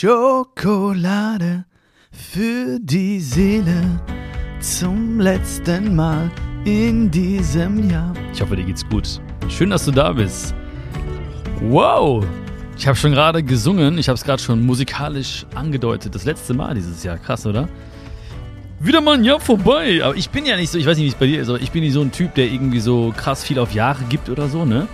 Schokolade für die Seele zum letzten Mal in diesem Jahr. Ich hoffe, dir geht's gut. Schön, dass du da bist. Wow! Ich habe schon gerade gesungen, ich habe es gerade schon musikalisch angedeutet. Das letzte Mal dieses Jahr. Krass, oder? Wieder mal ein Jahr vorbei. Aber ich bin ja nicht so, ich weiß nicht, wie es bei dir ist, aber ich bin nicht so ein Typ, der irgendwie so krass viel auf Jahre gibt oder so, ne?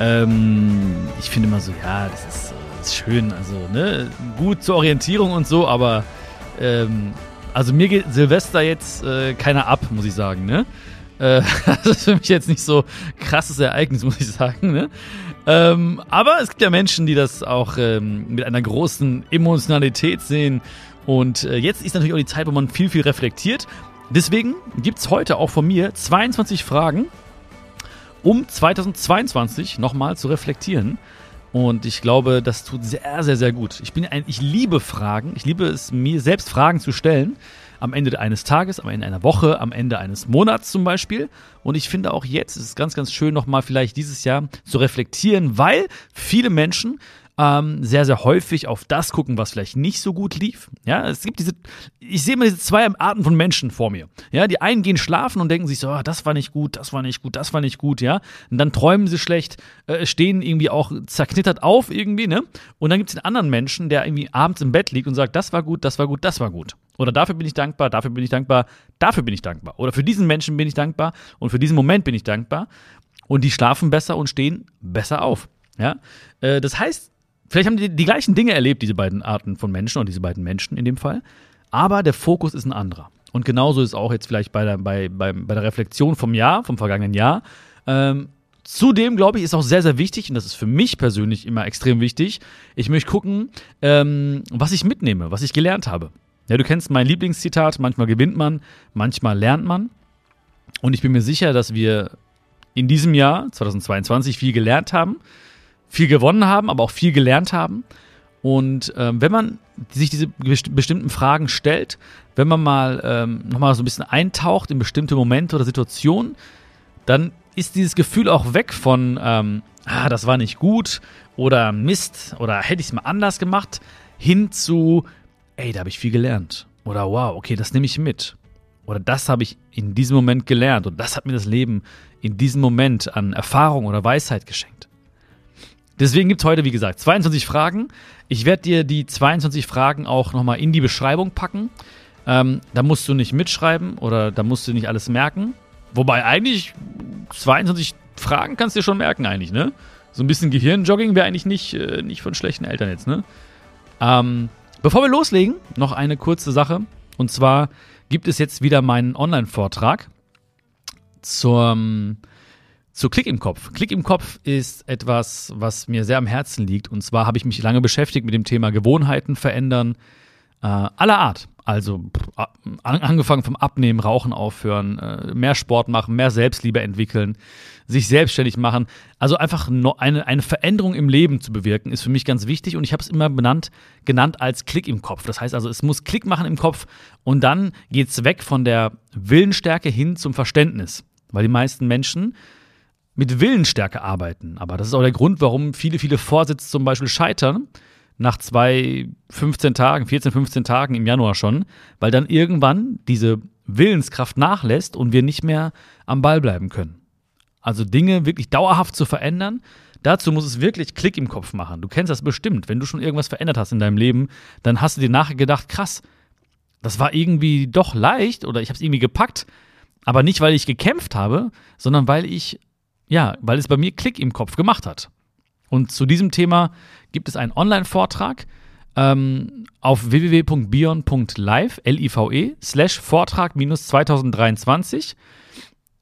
Ähm, ich finde immer so, ja, das ist, das ist, schön, also, ne? Gut zur Orientierung und so, aber ähm, also mir geht Silvester jetzt äh, keiner ab, muss ich sagen, ne? Äh, das ist für mich jetzt nicht so krasses Ereignis, muss ich sagen, ne? Ähm, aber es gibt ja Menschen, die das auch ähm, mit einer großen Emotionalität sehen. Und äh, jetzt ist natürlich auch die Zeit, wo man viel, viel reflektiert. Deswegen gibt es heute auch von mir 22 Fragen, um 2022 nochmal zu reflektieren. Und ich glaube, das tut sehr, sehr, sehr gut. Ich bin ein, ich liebe Fragen. Ich liebe es, mir selbst Fragen zu stellen. Am Ende eines Tages, am Ende einer Woche, am Ende eines Monats zum Beispiel. Und ich finde auch jetzt ist es ganz, ganz schön, nochmal vielleicht dieses Jahr zu reflektieren, weil viele Menschen ähm, sehr, sehr häufig auf das gucken, was vielleicht nicht so gut lief. Ja, es gibt diese, ich sehe immer diese zwei Arten von Menschen vor mir. Ja, die einen gehen schlafen und denken sich so, oh, das war nicht gut, das war nicht gut, das war nicht gut, ja. Und dann träumen sie schlecht, äh, stehen irgendwie auch zerknittert auf irgendwie, ne? Und dann gibt es den anderen Menschen, der irgendwie abends im Bett liegt und sagt, das war gut, das war gut, das war gut. Oder dafür bin ich dankbar, dafür bin ich dankbar, dafür bin ich dankbar. Oder für diesen Menschen bin ich dankbar und für diesen Moment bin ich dankbar. Und die schlafen besser und stehen besser auf. Ja? Äh, das heißt, Vielleicht haben die die gleichen Dinge erlebt, diese beiden Arten von Menschen oder diese beiden Menschen in dem Fall. Aber der Fokus ist ein anderer. Und genauso ist auch jetzt vielleicht bei der, bei, bei, bei der Reflexion vom Jahr, vom vergangenen Jahr. Ähm, Zudem, glaube ich, ist auch sehr, sehr wichtig, und das ist für mich persönlich immer extrem wichtig, ich möchte gucken, ähm, was ich mitnehme, was ich gelernt habe. Ja, du kennst mein Lieblingszitat, manchmal gewinnt man, manchmal lernt man. Und ich bin mir sicher, dass wir in diesem Jahr, 2022, viel gelernt haben viel gewonnen haben, aber auch viel gelernt haben. Und ähm, wenn man sich diese bestimmten Fragen stellt, wenn man mal ähm, nochmal so ein bisschen eintaucht in bestimmte Momente oder Situationen, dann ist dieses Gefühl auch weg von, ähm, ah, das war nicht gut oder Mist oder hätte ich es mal anders gemacht, hin zu, ey, da habe ich viel gelernt. Oder wow, okay, das nehme ich mit. Oder das habe ich in diesem Moment gelernt und das hat mir das Leben in diesem Moment an Erfahrung oder Weisheit geschenkt. Deswegen gibt es heute, wie gesagt, 22 Fragen. Ich werde dir die 22 Fragen auch nochmal in die Beschreibung packen. Ähm, da musst du nicht mitschreiben oder da musst du nicht alles merken. Wobei eigentlich 22 Fragen kannst du dir schon merken, eigentlich, ne? So ein bisschen Gehirnjogging wäre eigentlich nicht, äh, nicht von schlechten Eltern jetzt, ne? Ähm, bevor wir loslegen, noch eine kurze Sache. Und zwar gibt es jetzt wieder meinen Online-Vortrag zum zu Klick im Kopf. Klick im Kopf ist etwas, was mir sehr am Herzen liegt. Und zwar habe ich mich lange beschäftigt mit dem Thema Gewohnheiten verändern äh, aller Art. Also angefangen vom Abnehmen, Rauchen aufhören, äh, mehr Sport machen, mehr Selbstliebe entwickeln, sich selbstständig machen. Also einfach eine, eine Veränderung im Leben zu bewirken, ist für mich ganz wichtig. Und ich habe es immer benannt, genannt als Klick im Kopf. Das heißt also, es muss Klick machen im Kopf und dann geht es weg von der Willensstärke hin zum Verständnis. Weil die meisten Menschen mit Willensstärke arbeiten. Aber das ist auch der Grund, warum viele, viele Vorsätze zum Beispiel scheitern. Nach zwei, 15 Tagen, 14, 15 Tagen im Januar schon, weil dann irgendwann diese Willenskraft nachlässt und wir nicht mehr am Ball bleiben können. Also Dinge wirklich dauerhaft zu verändern, dazu muss es wirklich Klick im Kopf machen. Du kennst das bestimmt. Wenn du schon irgendwas verändert hast in deinem Leben, dann hast du dir nachher gedacht, krass, das war irgendwie doch leicht oder ich habe es irgendwie gepackt, aber nicht, weil ich gekämpft habe, sondern weil ich ja, weil es bei mir Klick im Kopf gemacht hat. Und zu diesem Thema gibt es einen Online-Vortrag ähm, auf www.bion.live, L-I-V-E, slash Vortrag minus 2023.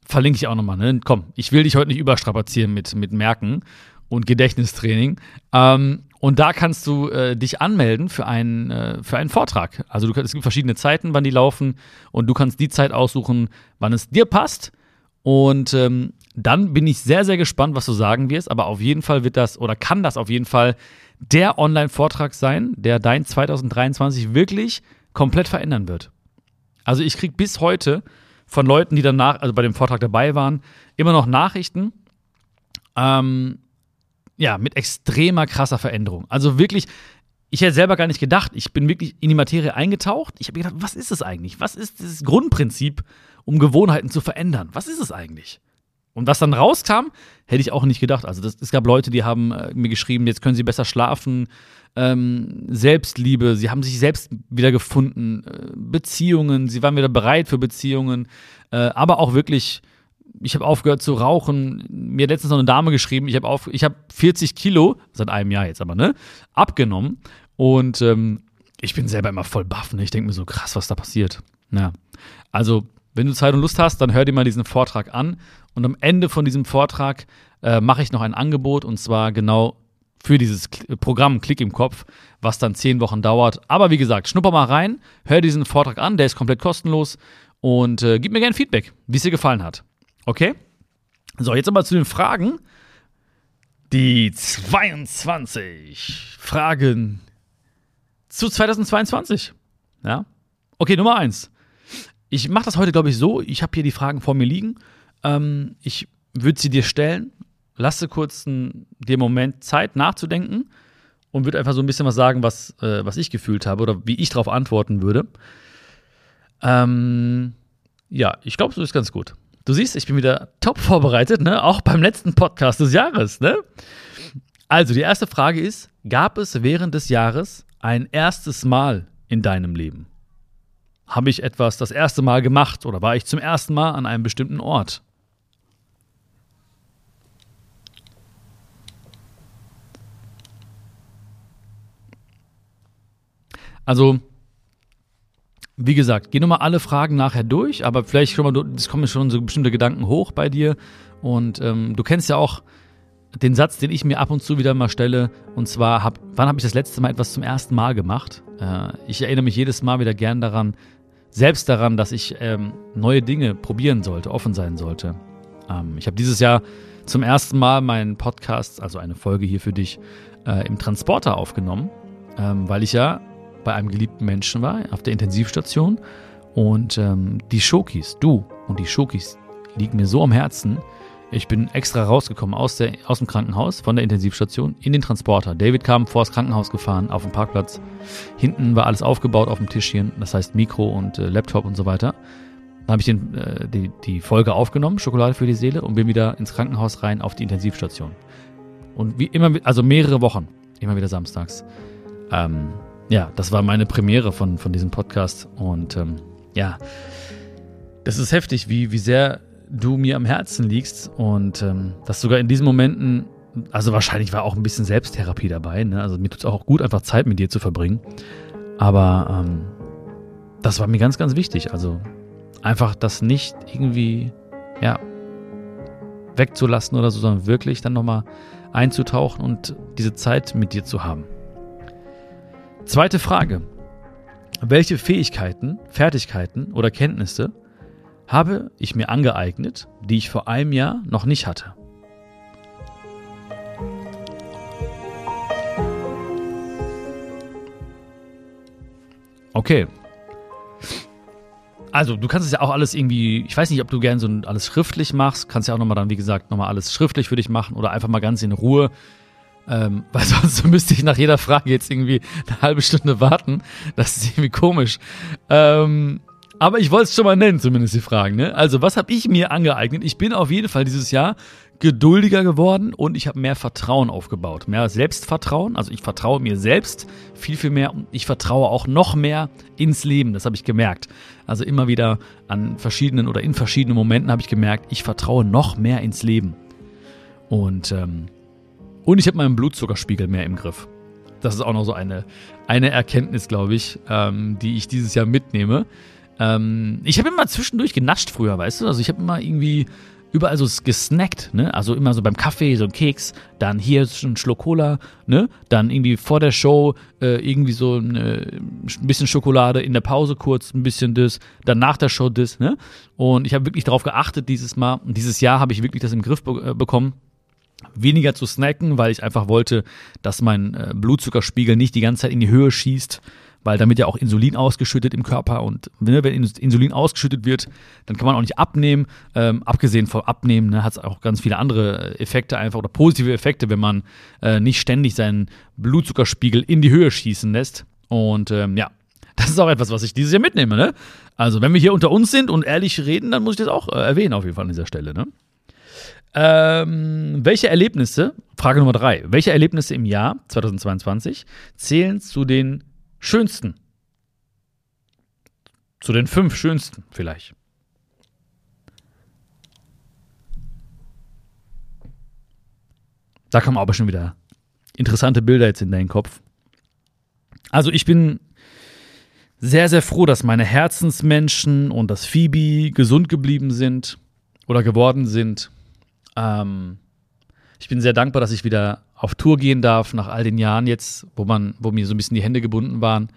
Verlinke ich auch nochmal, ne? Komm, ich will dich heute nicht überstrapazieren mit, mit Merken und Gedächtnistraining. Ähm, und da kannst du äh, dich anmelden für einen, äh, für einen Vortrag. Also du, es gibt verschiedene Zeiten, wann die laufen und du kannst die Zeit aussuchen, wann es dir passt. Und ähm, dann bin ich sehr, sehr gespannt, was du sagen wirst. Aber auf jeden Fall wird das oder kann das auf jeden Fall der Online-Vortrag sein, der dein 2023 wirklich komplett verändern wird. Also ich kriege bis heute von Leuten, die danach, also bei dem Vortrag dabei waren, immer noch Nachrichten. Ähm, ja, mit extremer krasser Veränderung. Also wirklich, ich hätte selber gar nicht gedacht. Ich bin wirklich in die Materie eingetaucht. Ich habe gedacht, was ist es eigentlich? Was ist das Grundprinzip, um Gewohnheiten zu verändern? Was ist es eigentlich? Und was dann rauskam, hätte ich auch nicht gedacht. Also das, es gab Leute, die haben äh, mir geschrieben, jetzt können sie besser schlafen, ähm, Selbstliebe, sie haben sich selbst wieder gefunden, äh, Beziehungen, sie waren wieder bereit für Beziehungen, äh, aber auch wirklich, ich habe aufgehört zu rauchen. Mir hat letztens noch eine Dame geschrieben, ich habe auf, 40 Kilo, seit einem Jahr jetzt aber, ne, abgenommen. Und ähm, ich bin selber immer voll baff, ne? Ich denke mir so, krass, was da passiert. Ja. Also, wenn du Zeit und Lust hast, dann hör dir mal diesen Vortrag an. Und am Ende von diesem Vortrag äh, mache ich noch ein Angebot und zwar genau für dieses Programm Klick im Kopf, was dann zehn Wochen dauert. Aber wie gesagt, schnupper mal rein, hör diesen Vortrag an, der ist komplett kostenlos und äh, gib mir gerne Feedback, wie es dir gefallen hat. Okay? So, jetzt aber zu den Fragen. Die 22 Fragen zu 2022. Ja? Okay, Nummer 1. Ich mache das heute, glaube ich, so. Ich habe hier die Fragen vor mir liegen. Ähm, ich würde sie dir stellen lasse kurz dir Moment Zeit nachzudenken und würde einfach so ein bisschen was sagen, was, äh, was ich gefühlt habe oder wie ich darauf antworten würde. Ähm, ja, ich glaube, so ist ganz gut. Du siehst, ich bin wieder top vorbereitet, ne? Auch beim letzten Podcast des Jahres, ne? Also, die erste Frage ist: Gab es während des Jahres ein erstes Mal in deinem Leben? Habe ich etwas das erste Mal gemacht oder war ich zum ersten Mal an einem bestimmten Ort? Also, wie gesagt, geh nochmal alle Fragen nachher durch, aber vielleicht schon mal, es kommen schon so bestimmte Gedanken hoch bei dir. Und ähm, du kennst ja auch den Satz, den ich mir ab und zu wieder mal stelle, und zwar, hab, wann habe ich das letzte Mal etwas zum ersten Mal gemacht? Äh, ich erinnere mich jedes Mal wieder gern daran, selbst daran, dass ich ähm, neue Dinge probieren sollte, offen sein sollte. Ähm, ich habe dieses Jahr zum ersten Mal meinen Podcast, also eine Folge hier für dich, äh, im Transporter aufgenommen, ähm, weil ich ja bei einem geliebten Menschen war, auf der Intensivstation. Und ähm, die Schokis, du und die Schokis liegen mir so am Herzen. Ich bin extra rausgekommen aus, der, aus dem Krankenhaus, von der Intensivstation, in den Transporter. David kam vor das Krankenhaus gefahren, auf dem Parkplatz. Hinten war alles aufgebaut auf dem Tischchen, das heißt Mikro und äh, Laptop und so weiter. Dann habe ich den, äh, die, die Folge aufgenommen, Schokolade für die Seele, und bin wieder ins Krankenhaus rein auf die Intensivstation. Und wie immer, also mehrere Wochen, immer wieder samstags. Ähm, ja, das war meine Premiere von, von diesem Podcast. Und ähm, ja, das ist heftig, wie, wie sehr du mir am Herzen liegst und ähm, dass sogar in diesen Momenten, also wahrscheinlich war auch ein bisschen Selbsttherapie dabei, ne? also mir tut es auch gut, einfach Zeit mit dir zu verbringen. Aber ähm, das war mir ganz, ganz wichtig. Also einfach das nicht irgendwie, ja, wegzulassen oder so, sondern wirklich dann nochmal einzutauchen und diese Zeit mit dir zu haben. Zweite Frage. Welche Fähigkeiten, Fertigkeiten oder Kenntnisse habe ich mir angeeignet, die ich vor einem Jahr noch nicht hatte? Okay. Also, du kannst es ja auch alles irgendwie, ich weiß nicht, ob du gerne so alles schriftlich machst, kannst ja auch nochmal dann, wie gesagt, nochmal alles schriftlich für dich machen oder einfach mal ganz in Ruhe ähm, weil sonst müsste ich nach jeder Frage jetzt irgendwie eine halbe Stunde warten. Das ist irgendwie komisch. Ähm, aber ich wollte es schon mal nennen, zumindest die Fragen. Ne? Also, was habe ich mir angeeignet? Ich bin auf jeden Fall dieses Jahr geduldiger geworden und ich habe mehr Vertrauen aufgebaut. Mehr Selbstvertrauen. Also ich vertraue mir selbst viel, viel mehr und ich vertraue auch noch mehr ins Leben. Das habe ich gemerkt. Also immer wieder an verschiedenen oder in verschiedenen Momenten habe ich gemerkt, ich vertraue noch mehr ins Leben. Und ähm, und ich habe meinen Blutzuckerspiegel mehr im Griff. Das ist auch noch so eine, eine Erkenntnis, glaube ich, ähm, die ich dieses Jahr mitnehme. Ähm, ich habe immer zwischendurch genascht früher, weißt du? Also ich habe immer irgendwie überall so gesnackt, ne? Also immer so beim Kaffee so ein Keks, dann hier ein Schluck Cola, ne? Dann irgendwie vor der Show äh, irgendwie so eine, ein bisschen Schokolade, in der Pause kurz ein bisschen das, dann nach der Show das, ne? Und ich habe wirklich darauf geachtet dieses Mal. Und dieses Jahr habe ich wirklich das im Griff be äh, bekommen weniger zu snacken, weil ich einfach wollte, dass mein äh, Blutzuckerspiegel nicht die ganze Zeit in die Höhe schießt, weil damit ja auch Insulin ausgeschüttet im Körper und ne, wenn Insulin ausgeschüttet wird, dann kann man auch nicht abnehmen. Ähm, abgesehen vom Abnehmen ne, hat es auch ganz viele andere Effekte einfach oder positive Effekte, wenn man äh, nicht ständig seinen Blutzuckerspiegel in die Höhe schießen lässt. Und ähm, ja, das ist auch etwas, was ich dieses Jahr mitnehme. Ne? Also wenn wir hier unter uns sind und ehrlich reden, dann muss ich das auch äh, erwähnen auf jeden Fall an dieser Stelle. Ne? Ähm, welche Erlebnisse, Frage Nummer drei, welche Erlebnisse im Jahr 2022 zählen zu den schönsten? Zu den fünf schönsten vielleicht. Da kommen aber schon wieder interessante Bilder jetzt in deinen Kopf. Also ich bin sehr, sehr froh, dass meine Herzensmenschen und das Phoebe gesund geblieben sind oder geworden sind. Ähm, ich bin sehr dankbar, dass ich wieder auf Tour gehen darf nach all den Jahren jetzt, wo man, wo mir so ein bisschen die Hände gebunden waren.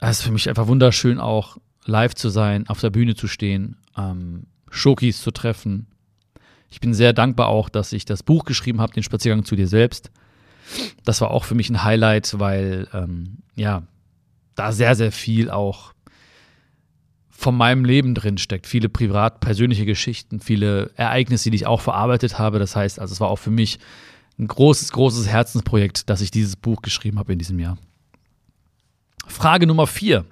Es ist für mich einfach wunderschön, auch live zu sein, auf der Bühne zu stehen, ähm, Schokis zu treffen. Ich bin sehr dankbar auch, dass ich das Buch geschrieben habe, den Spaziergang zu dir selbst. Das war auch für mich ein Highlight, weil ähm, ja da sehr sehr viel auch von meinem Leben drin steckt. Viele privat, persönliche Geschichten, viele Ereignisse, die ich auch verarbeitet habe. Das heißt, also es war auch für mich ein großes, großes Herzensprojekt, dass ich dieses Buch geschrieben habe in diesem Jahr. Frage Nummer vier.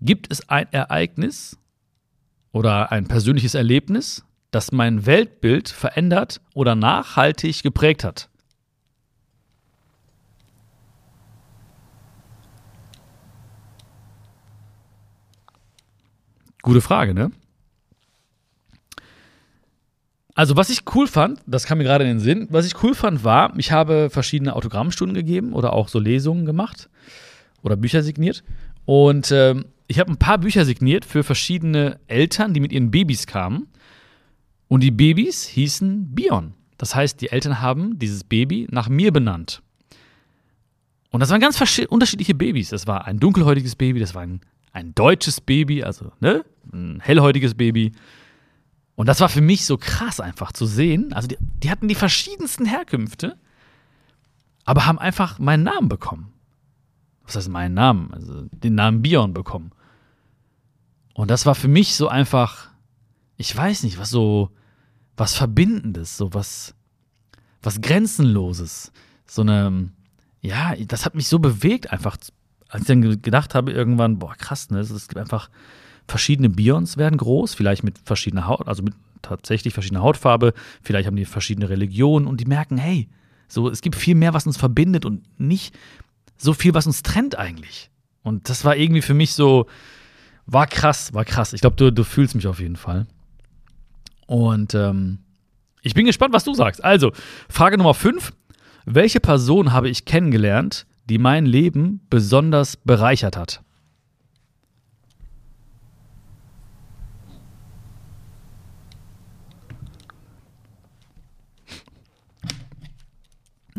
Gibt es ein Ereignis oder ein persönliches Erlebnis, das mein Weltbild verändert oder nachhaltig geprägt hat? Gute Frage, ne? Also, was ich cool fand, das kam mir gerade in den Sinn, was ich cool fand, war, ich habe verschiedene Autogrammstunden gegeben oder auch so Lesungen gemacht oder Bücher signiert. Und ähm, ich habe ein paar Bücher signiert für verschiedene Eltern, die mit ihren Babys kamen. Und die Babys hießen Bion. Das heißt, die Eltern haben dieses Baby nach mir benannt. Und das waren ganz unterschiedliche Babys. Das war ein dunkelhäutiges Baby, das war ein ein deutsches Baby, also ne, ein hellhäutiges Baby. Und das war für mich so krass einfach zu sehen. Also die, die hatten die verschiedensten Herkünfte, aber haben einfach meinen Namen bekommen. Was heißt meinen Namen? Also den Namen Bion bekommen. Und das war für mich so einfach, ich weiß nicht, was so, was Verbindendes, so was, was Grenzenloses. So eine, ja, das hat mich so bewegt, einfach als ich dann gedacht habe, irgendwann, boah, krass, ne? Es gibt einfach verschiedene Bions werden groß, vielleicht mit verschiedener Haut, also mit tatsächlich verschiedener Hautfarbe, vielleicht haben die verschiedene Religionen und die merken, hey, so, es gibt viel mehr, was uns verbindet und nicht so viel, was uns trennt eigentlich. Und das war irgendwie für mich so, war krass, war krass. Ich glaube, du, du fühlst mich auf jeden Fall. Und ähm, ich bin gespannt, was du sagst. Also, Frage Nummer 5. Welche Person habe ich kennengelernt, die mein Leben besonders bereichert hat.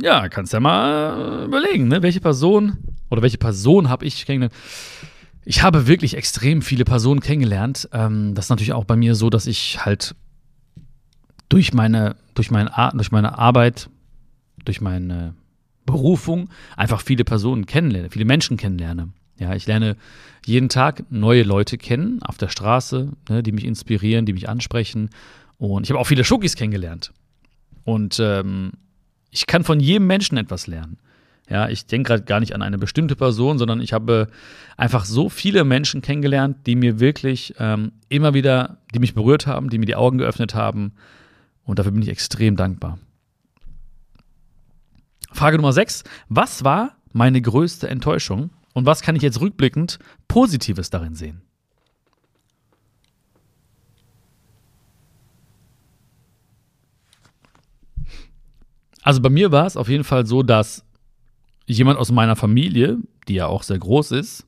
Ja, kannst ja mal überlegen, ne? welche Person oder welche Person habe ich kennengelernt. Ich habe wirklich extrem viele Personen kennengelernt. Ähm, das ist natürlich auch bei mir so, dass ich halt durch meine, durch meine, durch meine Arbeit, durch meine Berufung einfach viele Personen kennenlerne, viele Menschen kennenlerne. Ja, ich lerne jeden Tag neue Leute kennen auf der Straße, ne, die mich inspirieren, die mich ansprechen. Und ich habe auch viele Schokis kennengelernt. Und ähm, ich kann von jedem Menschen etwas lernen. Ja, ich denke gerade gar nicht an eine bestimmte Person, sondern ich habe einfach so viele Menschen kennengelernt, die mir wirklich ähm, immer wieder, die mich berührt haben, die mir die Augen geöffnet haben. Und dafür bin ich extrem dankbar. Frage Nummer 6. Was war meine größte Enttäuschung und was kann ich jetzt rückblickend Positives darin sehen? Also bei mir war es auf jeden Fall so, dass jemand aus meiner Familie, die ja auch sehr groß ist,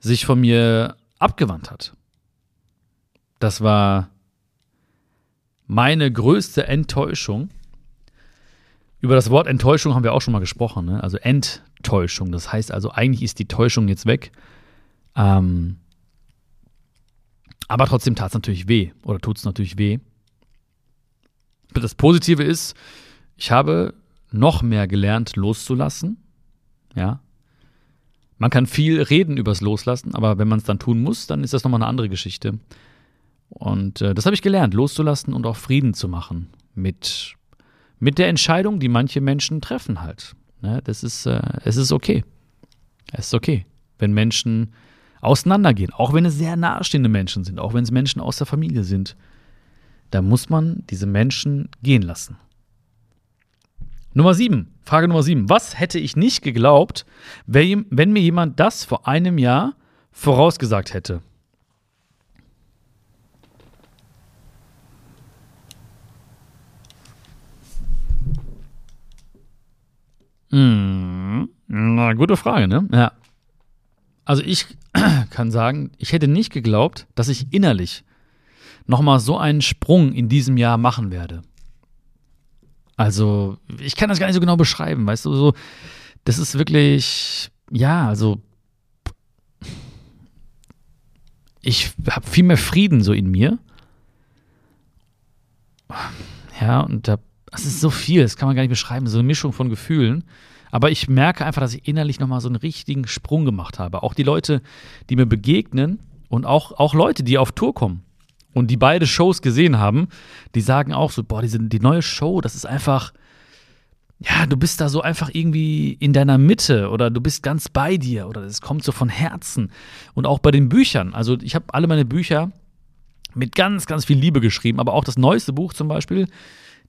sich von mir abgewandt hat. Das war meine größte Enttäuschung über das Wort Enttäuschung haben wir auch schon mal gesprochen. Ne? Also Enttäuschung. Das heißt also, eigentlich ist die Täuschung jetzt weg. Ähm, aber trotzdem tat es natürlich weh. Oder tut es natürlich weh. Das Positive ist, ich habe noch mehr gelernt, loszulassen. Ja. Man kann viel reden übers Loslassen, aber wenn man es dann tun muss, dann ist das nochmal eine andere Geschichte. Und äh, das habe ich gelernt, loszulassen und auch Frieden zu machen mit, mit der Entscheidung, die manche Menschen treffen halt. Ne? Das ist, äh, es ist okay. Es ist okay, wenn Menschen auseinandergehen, auch wenn es sehr nahestehende Menschen sind, auch wenn es Menschen aus der Familie sind. Da muss man diese Menschen gehen lassen. Nummer sieben, Frage Nummer sieben. Was hätte ich nicht geglaubt, wenn mir jemand das vor einem Jahr vorausgesagt hätte? Hm, na, gute Frage, ne? Ja. Also ich kann sagen, ich hätte nicht geglaubt, dass ich innerlich nochmal so einen Sprung in diesem Jahr machen werde. Also, ich kann das gar nicht so genau beschreiben, weißt du, so, das ist wirklich, ja, also, ich habe viel mehr Frieden so in mir. Ja, und da, das ist so viel, das kann man gar nicht beschreiben, so eine Mischung von Gefühlen. Aber ich merke einfach, dass ich innerlich nochmal so einen richtigen Sprung gemacht habe. Auch die Leute, die mir begegnen und auch, auch Leute, die auf Tour kommen und die beide Shows gesehen haben, die sagen auch so, boah, diese, die neue Show, das ist einfach, ja, du bist da so einfach irgendwie in deiner Mitte oder du bist ganz bei dir oder es kommt so von Herzen. Und auch bei den Büchern, also ich habe alle meine Bücher mit ganz, ganz viel Liebe geschrieben, aber auch das neueste Buch zum Beispiel,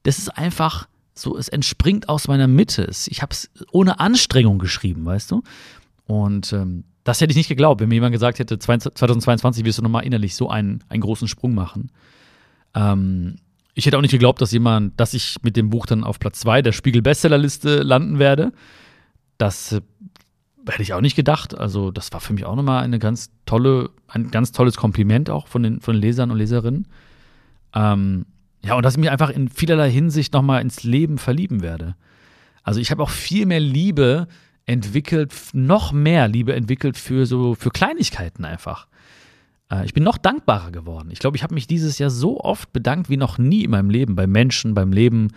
das ist einfach so, es entspringt aus meiner Mitte. Ich habe es ohne Anstrengung geschrieben, weißt du? Und ähm, das hätte ich nicht geglaubt, wenn mir jemand gesagt hätte, 2022 wirst du nochmal innerlich so einen, einen großen Sprung machen. Ähm, ich hätte auch nicht geglaubt, dass jemand, dass ich mit dem Buch dann auf Platz 2 der Spiegel-Bestsellerliste landen werde. Das äh, hätte ich auch nicht gedacht. Also, das war für mich auch nochmal eine ganz tolle, ein ganz tolles Kompliment auch von den, von den Lesern und Leserinnen. Ähm, ja, und dass ich mich einfach in vielerlei Hinsicht nochmal ins Leben verlieben werde. Also, ich habe auch viel mehr Liebe entwickelt, noch mehr Liebe entwickelt für so, für Kleinigkeiten einfach. Äh, ich bin noch dankbarer geworden. Ich glaube, ich habe mich dieses Jahr so oft bedankt wie noch nie in meinem Leben, bei Menschen, beim Leben,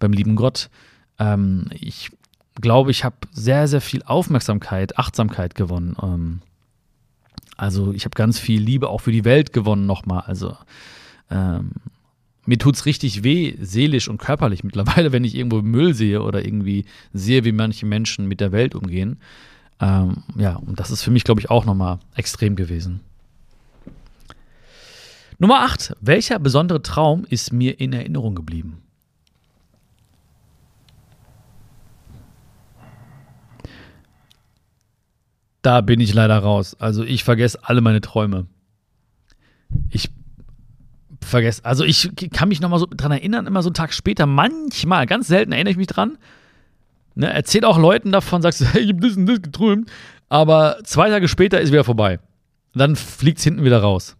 beim lieben Gott. Ähm, ich glaube, ich habe sehr, sehr viel Aufmerksamkeit, Achtsamkeit gewonnen. Ähm, also ich habe ganz viel Liebe auch für die Welt gewonnen nochmal. Also ähm, mir tut es richtig weh, seelisch und körperlich mittlerweile, wenn ich irgendwo Müll sehe oder irgendwie sehe, wie manche Menschen mit der Welt umgehen. Ähm, ja, und das ist für mich, glaube ich, auch nochmal extrem gewesen. Nummer 8. Welcher besondere Traum ist mir in Erinnerung geblieben? Da bin ich leider raus. Also ich vergesse alle meine Träume. Ich vergessen. Also ich kann mich noch mal so dran erinnern, immer so einen Tag später, manchmal, ganz selten erinnere ich mich dran. Ne, erzähl auch Leuten davon, sagst du, hey, ich hab das und das geträumt. Aber zwei Tage später ist wieder vorbei. Dann fliegt es hinten wieder raus.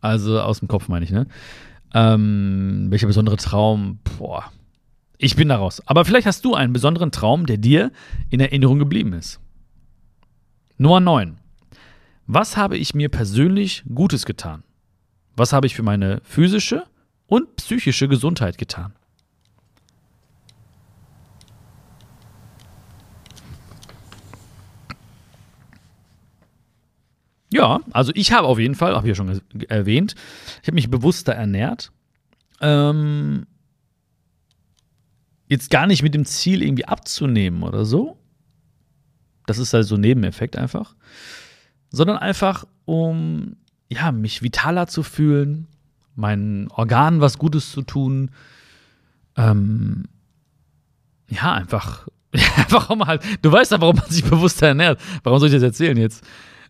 Also aus dem Kopf meine ich, ne? Ähm, welcher besondere Traum? Boah. Ich bin da raus. Aber vielleicht hast du einen besonderen Traum, der dir in Erinnerung geblieben ist. Nummer 9. Was habe ich mir persönlich Gutes getan? Was habe ich für meine physische und psychische Gesundheit getan? Ja, also ich habe auf jeden Fall, habe ich ja schon erwähnt, ich habe mich bewusster ernährt. Ähm, jetzt gar nicht mit dem Ziel, irgendwie abzunehmen oder so. Das ist halt so ein Nebeneffekt einfach. Sondern einfach, um ja, mich vitaler zu fühlen, meinen Organen was Gutes zu tun. Ähm, ja, einfach, einfach um halt, du weißt ja, warum man sich bewusster ernährt. Warum soll ich das erzählen jetzt?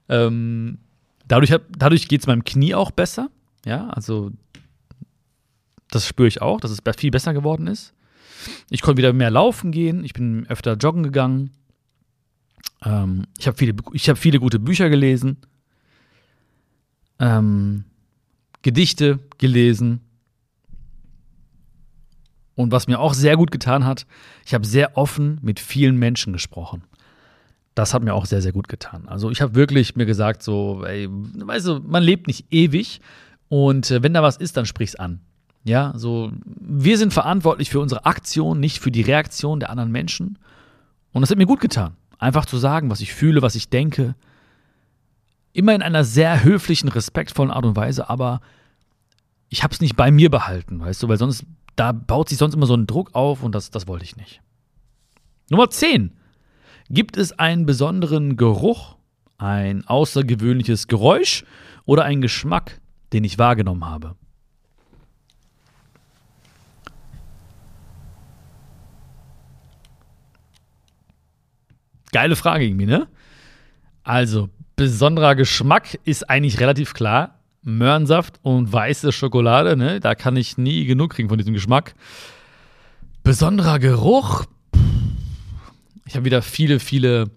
Ähm, dadurch dadurch geht es meinem Knie auch besser. Ja, also das spüre ich auch, dass es viel besser geworden ist. Ich konnte wieder mehr laufen gehen, ich bin öfter joggen gegangen. Ähm, ich habe viele, hab viele gute Bücher gelesen ähm, Gedichte gelesen. Und was mir auch sehr gut getan hat, ich habe sehr offen mit vielen Menschen gesprochen. Das hat mir auch sehr, sehr gut getan. Also ich habe wirklich mir gesagt, so, ey, weißt du, man lebt nicht ewig und äh, wenn da was ist, dann sprich's an. Ja, so, wir sind verantwortlich für unsere Aktion, nicht für die Reaktion der anderen Menschen. Und das hat mir gut getan. Einfach zu sagen, was ich fühle, was ich denke. Immer in einer sehr höflichen, respektvollen Art und Weise, aber ich habe es nicht bei mir behalten, weißt du, weil sonst, da baut sich sonst immer so ein Druck auf und das, das wollte ich nicht. Nummer 10. Gibt es einen besonderen Geruch, ein außergewöhnliches Geräusch oder einen Geschmack, den ich wahrgenommen habe? Geile Frage irgendwie, ne? Also, besonderer Geschmack ist eigentlich relativ klar. Möhrensaft und weiße Schokolade, ne? Da kann ich nie genug kriegen von diesem Geschmack. Besonderer Geruch. Ich habe wieder viele, viele,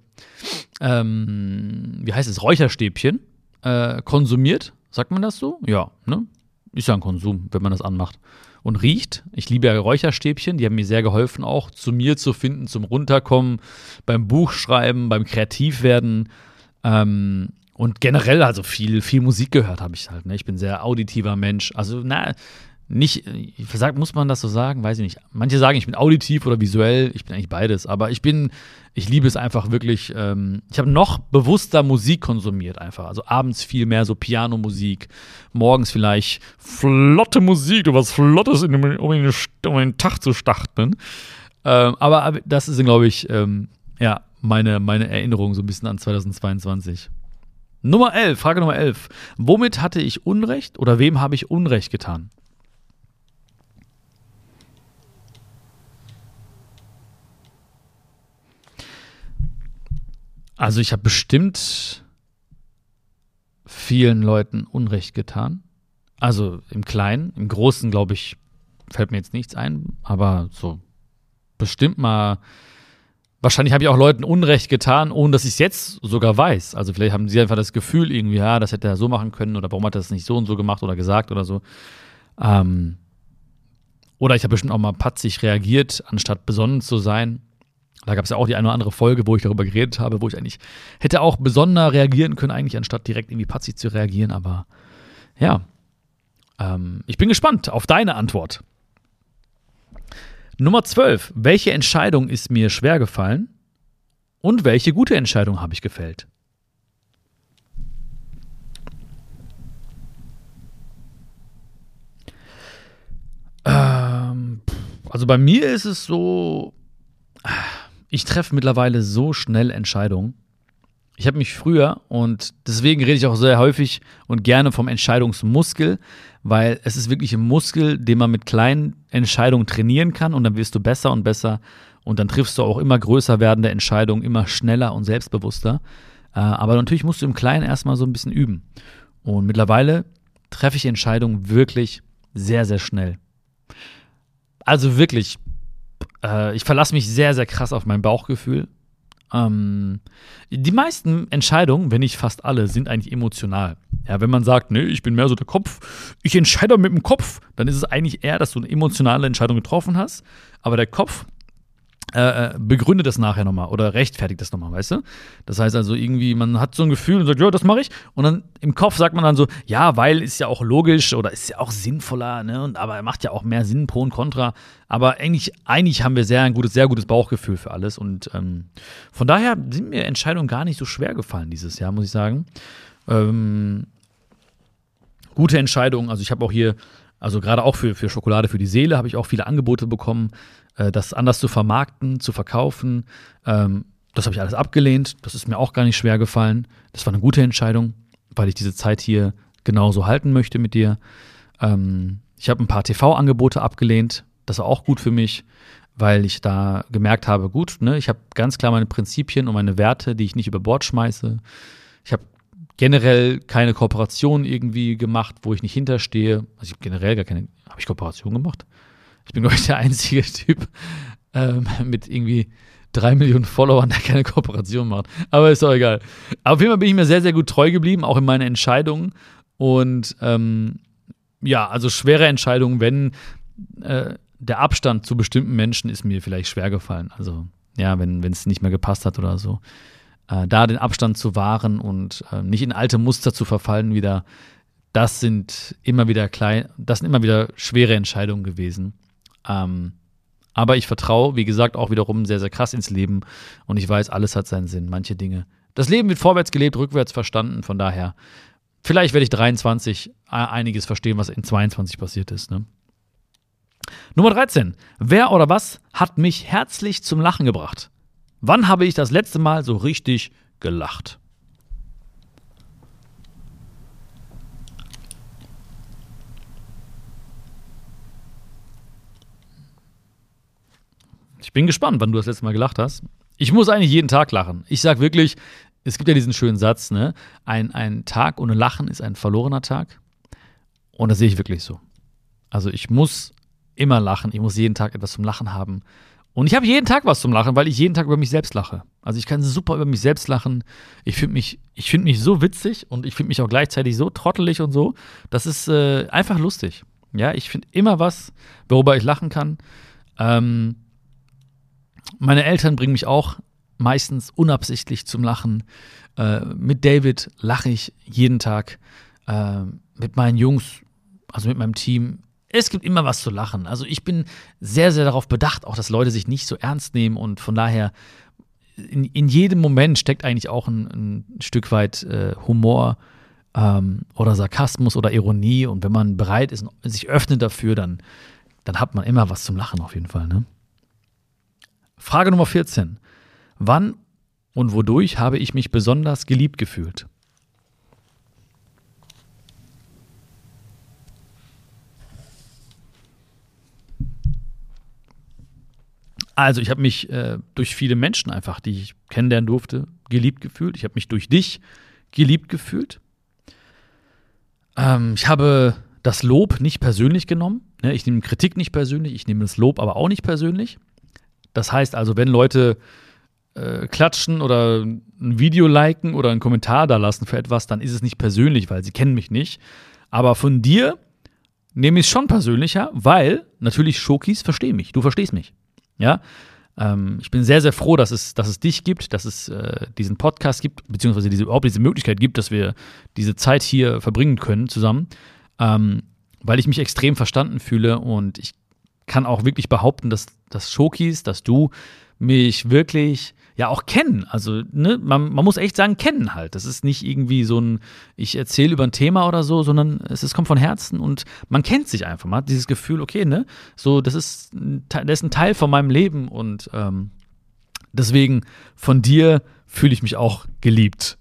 ähm, wie heißt es, Räucherstäbchen äh, konsumiert. Sagt man das so? Ja, ne? Ist ja ein Konsum, wenn man das anmacht und riecht. Ich liebe ja Räucherstäbchen, die haben mir sehr geholfen, auch zu mir zu finden, zum Runterkommen, beim Buchschreiben, beim Kreativwerden. Ähm, und generell also viel, viel Musik gehört habe ich halt. Ne? Ich bin sehr auditiver Mensch. Also, na, nicht, ich sag, muss man das so sagen? Weiß ich nicht. Manche sagen, ich bin auditiv oder visuell. Ich bin eigentlich beides. Aber ich bin, ich liebe es einfach wirklich. Ähm, ich habe noch bewusster Musik konsumiert einfach. Also abends viel mehr so Pianomusik, morgens vielleicht flotte Musik, du was Flottes, um, in, um den Tag zu starten. Ähm, aber das ist, glaube ich, ähm, ja, meine, meine Erinnerung so ein bisschen an 2022. Nummer 11, Frage Nummer 11. Womit hatte ich Unrecht oder wem habe ich Unrecht getan? Also ich habe bestimmt vielen Leuten Unrecht getan. Also im Kleinen, im Großen, glaube ich, fällt mir jetzt nichts ein, aber so bestimmt mal. Wahrscheinlich habe ich auch Leuten Unrecht getan, ohne dass ich es jetzt sogar weiß. Also vielleicht haben sie einfach das Gefühl irgendwie, ja, das hätte er so machen können oder warum hat er das nicht so und so gemacht oder gesagt oder so. Ähm, oder ich habe bestimmt auch mal patzig reagiert, anstatt besonnen zu sein. Da gab es ja auch die eine oder andere Folge, wo ich darüber geredet habe, wo ich eigentlich hätte auch besonder reagieren können, eigentlich, anstatt direkt irgendwie patzig zu reagieren. Aber ja, ähm, ich bin gespannt auf deine Antwort. Nummer 12. Welche Entscheidung ist mir schwer gefallen und welche gute Entscheidung habe ich gefällt? Ähm, also bei mir ist es so, ich treffe mittlerweile so schnell Entscheidungen. Ich habe mich früher, und deswegen rede ich auch sehr häufig und gerne vom Entscheidungsmuskel, weil es ist wirklich ein Muskel, den man mit kleinen Entscheidungen trainieren kann und dann wirst du besser und besser und dann triffst du auch immer größer werdende Entscheidungen, immer schneller und selbstbewusster. Äh, aber natürlich musst du im Kleinen erstmal so ein bisschen üben. Und mittlerweile treffe ich Entscheidungen wirklich sehr, sehr schnell. Also wirklich, äh, ich verlasse mich sehr, sehr krass auf mein Bauchgefühl. Ähm, die meisten Entscheidungen, wenn nicht fast alle, sind eigentlich emotional. Ja, wenn man sagt, nee, ich bin mehr so der Kopf, ich entscheide mit dem Kopf, dann ist es eigentlich eher, dass du eine emotionale Entscheidung getroffen hast, aber der Kopf äh, begründet das nachher nochmal oder rechtfertigt das nochmal, weißt du? Das heißt also irgendwie, man hat so ein Gefühl und sagt, ja, das mache ich. Und dann im Kopf sagt man dann so, ja, weil ist ja auch logisch oder ist ja auch sinnvoller, ne? Und aber er macht ja auch mehr Sinn pro und contra. Aber eigentlich, eigentlich haben wir sehr ein gutes, sehr gutes Bauchgefühl für alles. Und ähm, von daher sind mir Entscheidungen gar nicht so schwer gefallen dieses Jahr, muss ich sagen. Ähm, gute Entscheidungen. Also ich habe auch hier also gerade auch für, für Schokolade für die Seele habe ich auch viele Angebote bekommen, äh, das anders zu vermarkten, zu verkaufen. Ähm, das habe ich alles abgelehnt. Das ist mir auch gar nicht schwer gefallen. Das war eine gute Entscheidung, weil ich diese Zeit hier genauso halten möchte mit dir. Ähm, ich habe ein paar TV-Angebote abgelehnt. Das war auch gut für mich, weil ich da gemerkt habe, gut, ne, ich habe ganz klar meine Prinzipien und meine Werte, die ich nicht über Bord schmeiße. Ich habe generell keine Kooperation irgendwie gemacht, wo ich nicht hinterstehe. Also ich habe generell gar keine. Habe ich Kooperation gemacht? Ich bin, glaube ich, der einzige Typ ähm, mit irgendwie drei Millionen Followern, der keine Kooperation macht. Aber ist doch egal. Auf jeden Fall bin ich mir sehr, sehr gut treu geblieben, auch in meinen Entscheidungen. Und ähm, ja, also schwere Entscheidungen, wenn äh, der Abstand zu bestimmten Menschen ist mir vielleicht schwer gefallen. Also ja, wenn es nicht mehr gepasst hat oder so äh, da den Abstand zu wahren und äh, nicht in alte Muster zu verfallen wieder, das sind immer wieder klein, das sind immer wieder schwere Entscheidungen gewesen. Ähm, Aber ich vertraue, wie gesagt, auch wiederum sehr, sehr krass ins Leben und ich weiß, alles hat seinen Sinn. Manche Dinge. Das Leben wird vorwärts gelebt, rückwärts verstanden. Von daher, vielleicht werde ich 23 einiges verstehen, was in 22 passiert ist. Ne? Nummer 13. Wer oder was hat mich herzlich zum Lachen gebracht? Wann habe ich das letzte Mal so richtig gelacht? Ich bin gespannt, wann du das letzte Mal gelacht hast. Ich muss eigentlich jeden Tag lachen. Ich sag wirklich, es gibt ja diesen schönen Satz, ne? Ein, ein Tag ohne Lachen ist ein verlorener Tag. Und das sehe ich wirklich so. Also ich muss immer lachen. Ich muss jeden Tag etwas zum Lachen haben. Und ich habe jeden Tag was zum Lachen, weil ich jeden Tag über mich selbst lache. Also ich kann super über mich selbst lachen. Ich finde mich, ich mich so witzig und ich finde mich auch gleichzeitig so trottelig und so. Das ist äh, einfach lustig. Ja, ich finde immer was, worüber ich lachen kann. Ähm, meine Eltern bringen mich auch meistens unabsichtlich zum Lachen. Äh, mit David lache ich jeden Tag. Äh, mit meinen Jungs, also mit meinem Team, es gibt immer was zu lachen. Also ich bin sehr, sehr darauf bedacht, auch dass Leute sich nicht so ernst nehmen und von daher in, in jedem Moment steckt eigentlich auch ein, ein Stück weit äh, Humor ähm, oder Sarkasmus oder Ironie und wenn man bereit ist, sich öffnet dafür, dann, dann hat man immer was zum Lachen auf jeden Fall. Ne? Frage Nummer 14. Wann und wodurch habe ich mich besonders geliebt gefühlt? Also ich habe mich äh, durch viele Menschen einfach, die ich kennenlernen durfte, geliebt gefühlt. Ich habe mich durch dich geliebt gefühlt. Ähm, ich habe das Lob nicht persönlich genommen. Ne? Ich nehme Kritik nicht persönlich, ich nehme das Lob aber auch nicht persönlich. Das heißt also, wenn Leute äh, klatschen oder ein Video liken oder einen Kommentar da lassen für etwas, dann ist es nicht persönlich, weil sie kennen mich nicht. Aber von dir nehme ich es schon persönlicher, weil natürlich Schokis verstehen mich. Du verstehst mich. Ja. Ähm, ich bin sehr, sehr froh, dass es, dass es dich gibt, dass es äh, diesen Podcast gibt, beziehungsweise diese, überhaupt diese Möglichkeit gibt, dass wir diese Zeit hier verbringen können zusammen. Ähm, weil ich mich extrem verstanden fühle und ich kann auch wirklich behaupten, dass, dass Schokis, dass du mich wirklich ja auch kennen. Also, ne, man, man muss echt sagen, kennen halt. Das ist nicht irgendwie so ein, ich erzähle über ein Thema oder so, sondern es, es kommt von Herzen und man kennt sich einfach. Man hat dieses Gefühl, okay, ne, so, das ist, das ist ein Teil von meinem Leben und ähm, deswegen von dir fühle ich mich auch geliebt.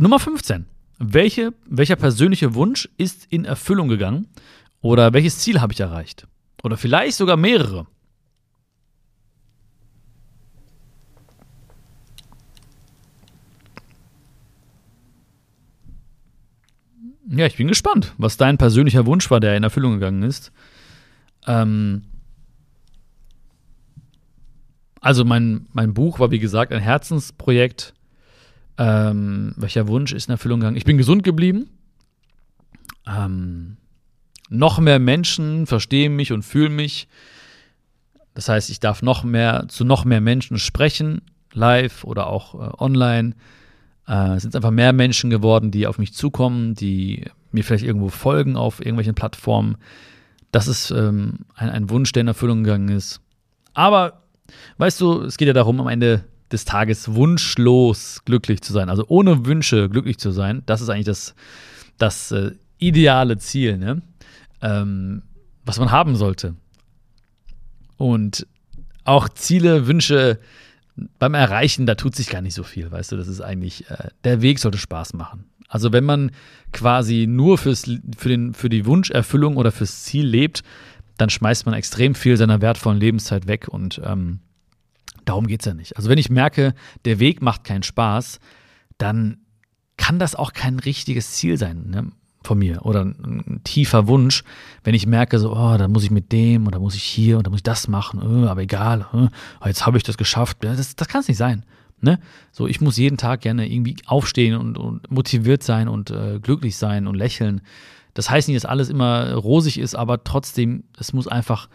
Nummer 15. Welche, welcher persönliche Wunsch ist in Erfüllung gegangen oder welches Ziel habe ich erreicht? Oder vielleicht sogar mehrere. Ja, ich bin gespannt, was dein persönlicher Wunsch war, der in Erfüllung gegangen ist. Ähm also mein, mein Buch war, wie gesagt, ein Herzensprojekt. Ähm, welcher Wunsch ist in Erfüllung gegangen? Ich bin gesund geblieben. Ähm, noch mehr Menschen verstehen mich und fühlen mich. Das heißt, ich darf noch mehr zu noch mehr Menschen sprechen, live oder auch äh, online. Äh, es sind einfach mehr Menschen geworden, die auf mich zukommen, die mir vielleicht irgendwo folgen auf irgendwelchen Plattformen. Das ist ähm, ein, ein Wunsch, der in Erfüllung gegangen ist. Aber, weißt du, es geht ja darum, am Ende des Tages wunschlos glücklich zu sein. Also ohne Wünsche glücklich zu sein. Das ist eigentlich das, das äh, ideale Ziel, ne? Ähm, was man haben sollte. Und auch Ziele, Wünsche, beim Erreichen, da tut sich gar nicht so viel, weißt du, das ist eigentlich, äh, der Weg sollte Spaß machen. Also wenn man quasi nur fürs, für, den, für die Wunscherfüllung oder fürs Ziel lebt, dann schmeißt man extrem viel seiner wertvollen Lebenszeit weg und ähm, darum geht es ja nicht. Also wenn ich merke, der Weg macht keinen Spaß, dann kann das auch kein richtiges Ziel sein. Ne? Von mir oder ein, tiefer Wunsch, wenn ich merke, so, oh, da muss ich mit dem oder muss ich hier und muss ich das machen, oh, aber egal, oh, jetzt habe ich das geschafft. Das, das kann es nicht sein. Ne? So, ich muss jeden Tag gerne irgendwie aufstehen und, und motiviert sein und äh, glücklich sein und lächeln. Das heißt nicht, dass alles immer rosig ist, aber trotzdem, es muss einfach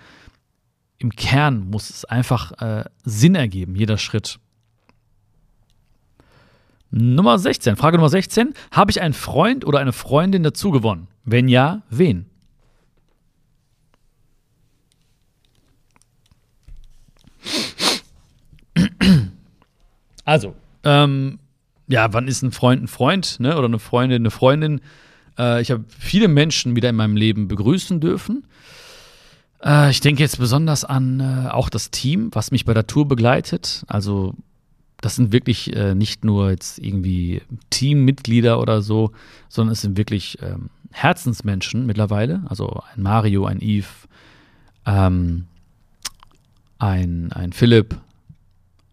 im Kern muss es einfach äh, Sinn ergeben, jeder Schritt. Nummer 16, Frage Nummer 16. Habe ich einen Freund oder eine Freundin dazu gewonnen? Wenn ja, wen? Also, ähm, ja, wann ist ein Freund ein Freund ne? oder eine Freundin eine Freundin? Äh, ich habe viele Menschen wieder in meinem Leben begrüßen dürfen. Äh, ich denke jetzt besonders an äh, auch das Team, was mich bei der Tour begleitet. Also das sind wirklich äh, nicht nur jetzt irgendwie Teammitglieder oder so, sondern es sind wirklich ähm, Herzensmenschen mittlerweile. Also ein Mario, ein Yves, ähm, ein, ein Philipp,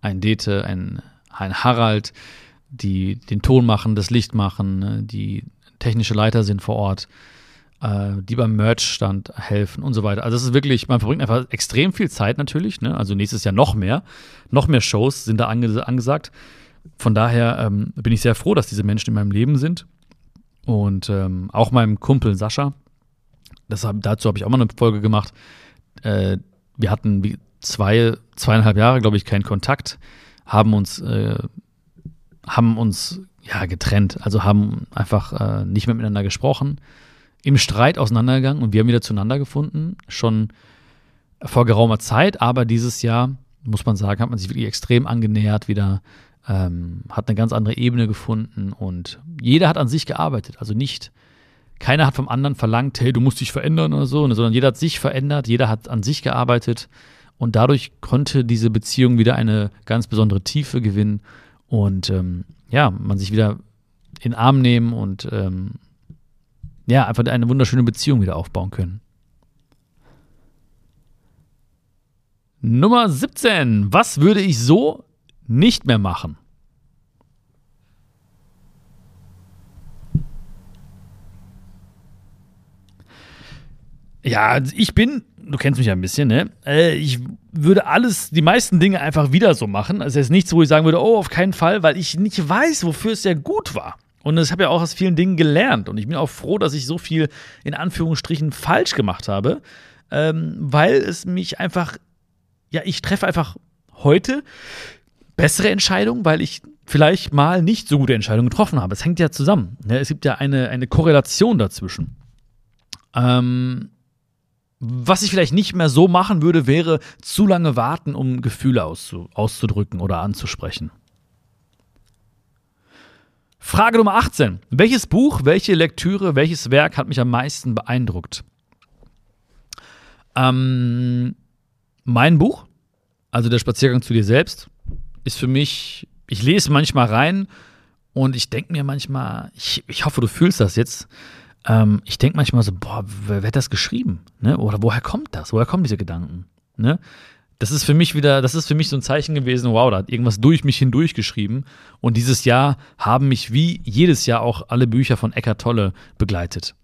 ein Dete, ein, ein Harald, die den Ton machen, das Licht machen, ne, die technische Leiter sind vor Ort äh, die beim Merch-Stand helfen und so weiter. Also es ist wirklich, man verbringt einfach extrem viel Zeit natürlich. Ne? Also nächstes Jahr noch mehr. Noch mehr Shows sind da ange angesagt. Von daher ähm, bin ich sehr froh, dass diese Menschen in meinem Leben sind. Und ähm, auch meinem Kumpel Sascha. Das dazu habe ich auch mal eine Folge gemacht. Äh, wir hatten zwei, zweieinhalb Jahre, glaube ich, keinen Kontakt, haben uns, äh, haben uns ja getrennt, also haben einfach äh, nicht mehr miteinander gesprochen im Streit auseinandergegangen und wir haben wieder zueinander gefunden, schon vor geraumer Zeit, aber dieses Jahr, muss man sagen, hat man sich wirklich extrem angenähert, wieder ähm, hat eine ganz andere Ebene gefunden und jeder hat an sich gearbeitet, also nicht, keiner hat vom anderen verlangt, hey, du musst dich verändern oder so, sondern jeder hat sich verändert, jeder hat an sich gearbeitet und dadurch konnte diese Beziehung wieder eine ganz besondere Tiefe gewinnen und ähm, ja, man sich wieder in den Arm nehmen und ähm, ja, einfach eine wunderschöne Beziehung wieder aufbauen können. Nummer 17. Was würde ich so nicht mehr machen? Ja, ich bin, du kennst mich ja ein bisschen, ne? Äh, ich würde alles, die meisten Dinge einfach wieder so machen. Also ist nichts, wo ich sagen würde, oh, auf keinen Fall, weil ich nicht weiß, wofür es ja gut war. Und ich habe ja auch aus vielen Dingen gelernt. Und ich bin auch froh, dass ich so viel in Anführungsstrichen falsch gemacht habe, ähm, weil es mich einfach, ja, ich treffe einfach heute bessere Entscheidungen, weil ich vielleicht mal nicht so gute Entscheidungen getroffen habe. Es hängt ja zusammen. Ne? Es gibt ja eine, eine Korrelation dazwischen. Ähm, was ich vielleicht nicht mehr so machen würde, wäre zu lange warten, um Gefühle auszudrücken oder anzusprechen. Frage Nummer 18. Welches Buch, welche Lektüre, welches Werk hat mich am meisten beeindruckt? Ähm, mein Buch, also der Spaziergang zu dir selbst, ist für mich, ich lese manchmal rein und ich denke mir manchmal, ich, ich hoffe, du fühlst das jetzt. Ähm, ich denke manchmal so, boah, wer, wer hat das geschrieben? Ne? Oder woher kommt das? Woher kommen diese Gedanken? Ne? Das ist für mich wieder, das ist für mich so ein Zeichen gewesen, wow, da hat irgendwas durch mich hindurch geschrieben. Und dieses Jahr haben mich wie jedes Jahr auch alle Bücher von Eckart Tolle begleitet.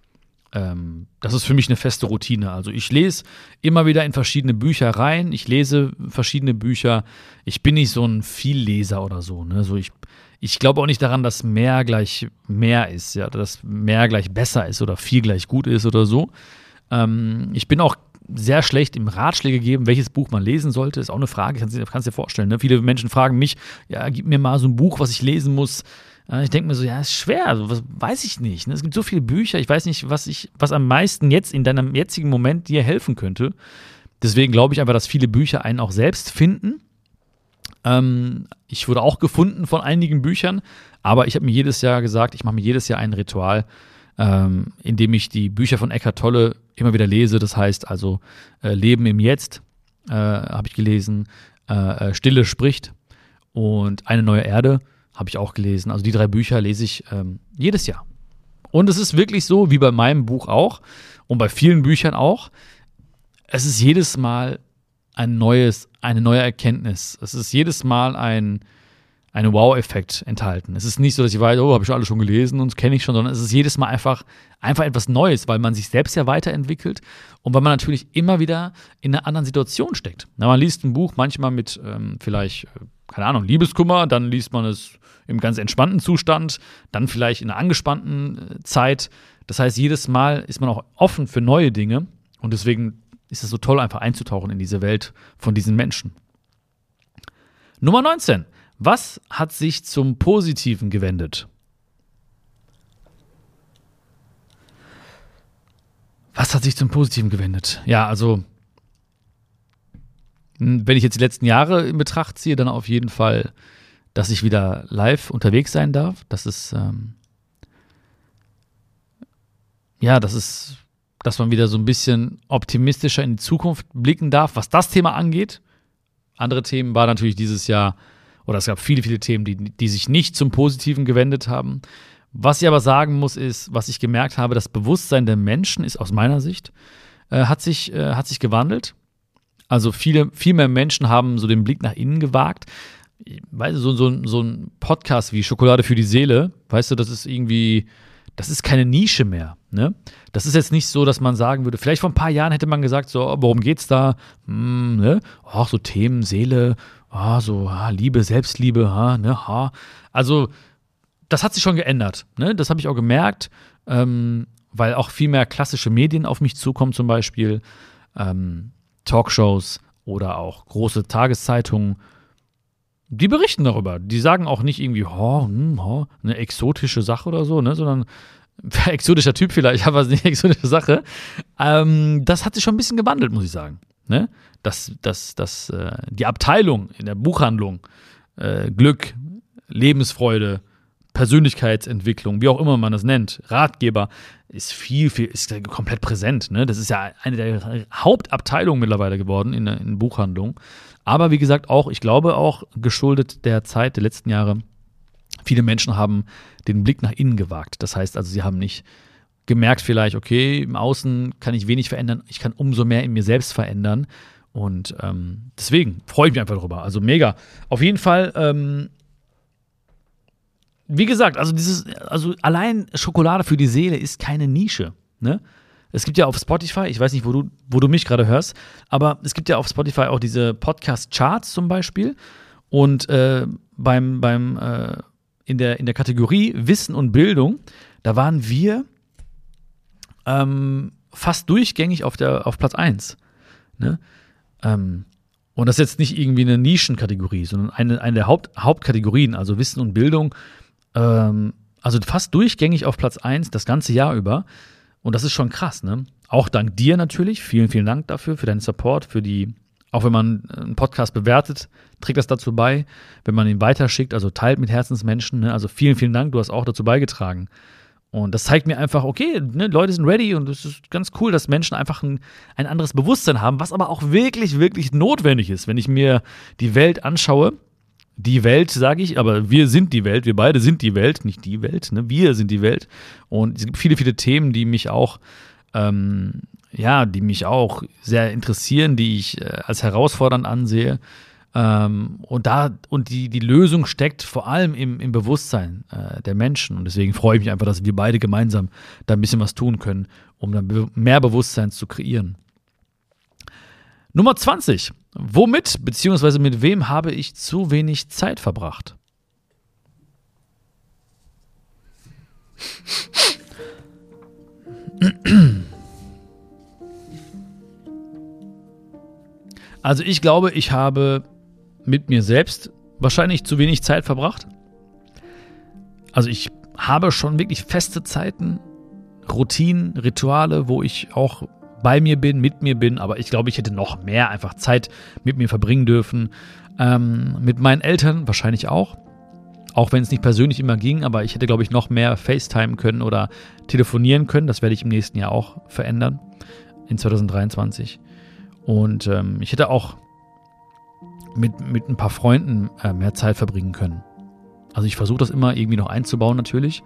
Ähm, das ist für mich eine feste Routine. Also ich lese immer wieder in verschiedene Bücher rein, ich lese verschiedene Bücher. Ich bin nicht so ein Vielleser oder so. Ne? so ich, ich glaube auch nicht daran, dass mehr gleich mehr ist, ja, dass mehr gleich besser ist oder viel gleich gut ist oder so. Ähm, ich bin auch sehr schlecht im Ratschläge geben, welches Buch man lesen sollte. Ist auch eine Frage, kannst du dir vorstellen. Ne? Viele Menschen fragen mich, ja, gib mir mal so ein Buch, was ich lesen muss. Ich denke mir so, ja, ist schwer, also, was weiß ich nicht. Ne? Es gibt so viele Bücher, ich weiß nicht, was ich, was am meisten jetzt in deinem jetzigen Moment dir helfen könnte. Deswegen glaube ich einfach, dass viele Bücher einen auch selbst finden. Ähm, ich wurde auch gefunden von einigen Büchern, aber ich habe mir jedes Jahr gesagt, ich mache mir jedes Jahr ein Ritual, ähm, indem ich die Bücher von Eckhart Tolle immer wieder lese. Das heißt also äh, Leben im Jetzt äh, habe ich gelesen, äh, äh, Stille spricht und Eine neue Erde habe ich auch gelesen. Also die drei Bücher lese ich ähm, jedes Jahr. Und es ist wirklich so, wie bei meinem Buch auch und bei vielen Büchern auch, es ist jedes Mal ein neues, eine neue Erkenntnis. Es ist jedes Mal ein, einen Wow-Effekt enthalten. Es ist nicht so, dass ich weiß, oh, habe ich alles schon gelesen und kenne ich schon, sondern es ist jedes Mal einfach, einfach etwas Neues, weil man sich selbst ja weiterentwickelt und weil man natürlich immer wieder in einer anderen Situation steckt. Na, man liest ein Buch manchmal mit ähm, vielleicht, äh, keine Ahnung, Liebeskummer, dann liest man es im ganz entspannten Zustand, dann vielleicht in einer angespannten äh, Zeit. Das heißt, jedes Mal ist man auch offen für neue Dinge und deswegen ist es so toll, einfach einzutauchen in diese Welt von diesen Menschen. Nummer 19. Was hat sich zum Positiven gewendet? Was hat sich zum Positiven gewendet? Ja, also, hm, wenn ich jetzt die letzten Jahre in Betracht ziehe, dann auf jeden Fall dass ich wieder live unterwegs sein darf. Das ist, ähm, ja, das ist, dass man wieder so ein bisschen optimistischer in die Zukunft blicken darf, was das Thema angeht. Andere Themen war natürlich dieses Jahr, oder es gab viele, viele Themen, die, die sich nicht zum Positiven gewendet haben. Was ich aber sagen muss, ist, was ich gemerkt habe, das Bewusstsein der Menschen ist aus meiner Sicht, äh, hat, sich, äh, hat sich gewandelt. Also viele, viel mehr Menschen haben so den Blick nach innen gewagt. Weißt du, so, so, so ein Podcast wie Schokolade für die Seele, weißt du, das ist irgendwie, das ist keine Nische mehr. Ne? Das ist jetzt nicht so, dass man sagen würde, vielleicht vor ein paar Jahren hätte man gesagt, so, worum geht's da? Hm, ne? Ach, so Themen, Seele, ah, so ah, Liebe, Selbstliebe, ah, ne, ah. Also, das hat sich schon geändert. Ne? Das habe ich auch gemerkt, ähm, weil auch viel mehr klassische Medien auf mich zukommen, zum Beispiel ähm, Talkshows oder auch große Tageszeitungen. Die berichten darüber. Die sagen auch nicht irgendwie, oh, hm, oh, eine exotische Sache oder so, ne? sondern exotischer Typ vielleicht, aber es ist eine exotische Sache. Ähm, das hat sich schon ein bisschen gewandelt, muss ich sagen. Ne? Dass, dass, dass äh, die Abteilung in der Buchhandlung äh, Glück, Lebensfreude, Persönlichkeitsentwicklung, wie auch immer man das nennt, Ratgeber, ist viel, viel, ist komplett präsent. Ne? Das ist ja eine der Hauptabteilungen mittlerweile geworden in, in Buchhandlungen. Aber wie gesagt, auch, ich glaube auch geschuldet der Zeit der letzten Jahre, viele Menschen haben den Blick nach innen gewagt. Das heißt also, sie haben nicht gemerkt vielleicht, okay, im Außen kann ich wenig verändern, ich kann umso mehr in mir selbst verändern. Und ähm, deswegen freue ich mich einfach darüber. Also mega. Auf jeden Fall, ähm, wie gesagt, also dieses, also allein Schokolade für die Seele ist keine Nische. Ne? Es gibt ja auf Spotify, ich weiß nicht, wo du, wo du mich gerade hörst, aber es gibt ja auf Spotify auch diese Podcast-Charts zum Beispiel. Und äh, beim, beim äh, in der, in der Kategorie Wissen und Bildung, da waren wir ähm, fast durchgängig auf, der, auf Platz 1. Ne? Ähm, und das ist jetzt nicht irgendwie eine Nischenkategorie, sondern eine, eine der Haupt, Hauptkategorien, also Wissen und Bildung. Ähm, also fast durchgängig auf Platz 1 das ganze Jahr über. Und das ist schon krass, ne? Auch dank dir natürlich. Vielen, vielen Dank dafür, für deinen Support, für die auch wenn man einen Podcast bewertet, trägt das dazu bei. Wenn man ihn weiterschickt, also teilt mit Herzensmenschen. Ne? Also vielen, vielen Dank, du hast auch dazu beigetragen. Und das zeigt mir einfach, okay, ne, Leute sind ready und es ist ganz cool, dass Menschen einfach ein, ein anderes Bewusstsein haben, was aber auch wirklich, wirklich notwendig ist. Wenn ich mir die Welt anschaue, die Welt, sage ich, aber wir sind die Welt, wir beide sind die Welt, nicht die Welt, ne? wir sind die Welt. Und es gibt viele, viele Themen, die mich auch ähm, ja, die mich auch sehr interessieren, die ich äh, als herausfordernd ansehe. Ähm, und da, und die, die Lösung steckt vor allem im, im Bewusstsein äh, der Menschen. Und deswegen freue ich mich einfach, dass wir beide gemeinsam da ein bisschen was tun können, um dann mehr Bewusstsein zu kreieren. Nummer 20. Womit bzw. mit wem habe ich zu wenig Zeit verbracht? Also ich glaube, ich habe mit mir selbst wahrscheinlich zu wenig Zeit verbracht. Also ich habe schon wirklich feste Zeiten, Routinen, Rituale, wo ich auch bei mir bin, mit mir bin, aber ich glaube, ich hätte noch mehr einfach Zeit mit mir verbringen dürfen. Ähm, mit meinen Eltern wahrscheinlich auch. Auch wenn es nicht persönlich immer ging, aber ich hätte, glaube ich, noch mehr FaceTime können oder telefonieren können. Das werde ich im nächsten Jahr auch verändern, in 2023. Und ähm, ich hätte auch mit, mit ein paar Freunden äh, mehr Zeit verbringen können. Also ich versuche das immer irgendwie noch einzubauen natürlich,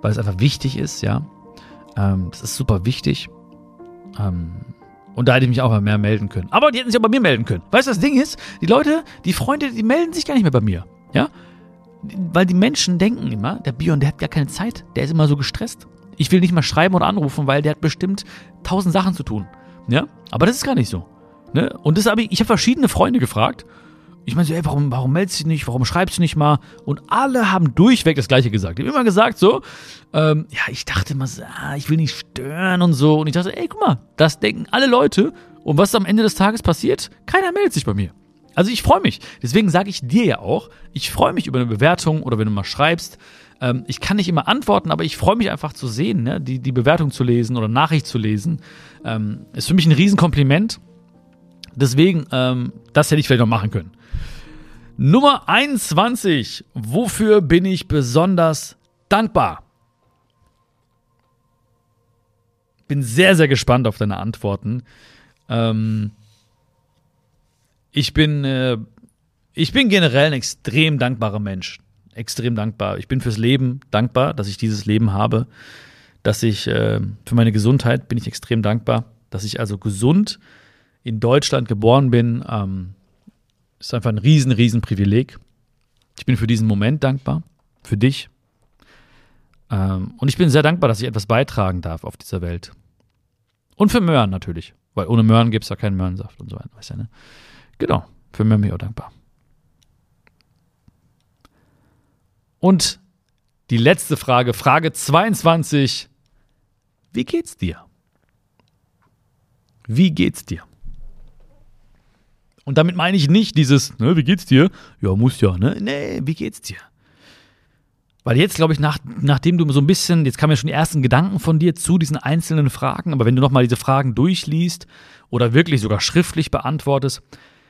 weil es einfach wichtig ist, ja. Ähm, das ist super wichtig. Ähm, und da hätte ich mich auch mal mehr melden können. Aber die hätten sich auch bei mir melden können. Weißt du, das Ding ist, die Leute, die Freunde, die melden sich gar nicht mehr bei mir. Ja? Weil die Menschen denken immer, der Björn, der hat gar keine Zeit, der ist immer so gestresst. Ich will nicht mal schreiben oder anrufen, weil der hat bestimmt tausend Sachen zu tun. Ja? Aber das ist gar nicht so. Ne? Und das habe ich, ich habe verschiedene Freunde gefragt. Ich meine so, ey, warum, warum meldest du dich nicht? Warum schreibst du nicht mal? Und alle haben durchweg das Gleiche gesagt. Die haben immer gesagt so, ähm, ja, ich dachte immer so, ah, ich will nicht stören und so. Und ich dachte, ey, guck mal, das denken alle Leute. Und was am Ende des Tages passiert? Keiner meldet sich bei mir. Also ich freue mich. Deswegen sage ich dir ja auch, ich freue mich über eine Bewertung oder wenn du mal schreibst. Ähm, ich kann nicht immer antworten, aber ich freue mich einfach zu sehen, ne? die, die Bewertung zu lesen oder Nachricht zu lesen. Ähm, ist für mich ein Riesenkompliment. Deswegen, ähm, das hätte ich vielleicht noch machen können. Nummer 21. Wofür bin ich besonders dankbar? Bin sehr, sehr gespannt auf deine Antworten. Ähm, ich bin, äh, ich bin generell ein extrem dankbarer Mensch. Extrem dankbar. Ich bin fürs Leben dankbar, dass ich dieses Leben habe. Dass ich, äh, für meine Gesundheit bin ich extrem dankbar. Dass ich also gesund in Deutschland geboren bin, ähm, ist einfach ein riesen, riesen Privileg. Ich bin für diesen Moment dankbar, für dich. Ähm, und ich bin sehr dankbar, dass ich etwas beitragen darf auf dieser Welt. Und für Möhren natürlich, weil ohne Möhren gibt es ja keinen Möhrensaft und so weiter. Weißt du, ne? Genau, für Möhren bin ich auch dankbar. Und die letzte Frage, Frage 22. Wie geht's dir? Wie geht's dir? Und damit meine ich nicht dieses, ne, wie geht's dir? Ja, muss ja, ne? Nee, wie geht's dir? Weil jetzt, glaube ich, nach, nachdem du so ein bisschen, jetzt kamen ja schon die ersten Gedanken von dir zu diesen einzelnen Fragen, aber wenn du nochmal diese Fragen durchliest oder wirklich sogar schriftlich beantwortest,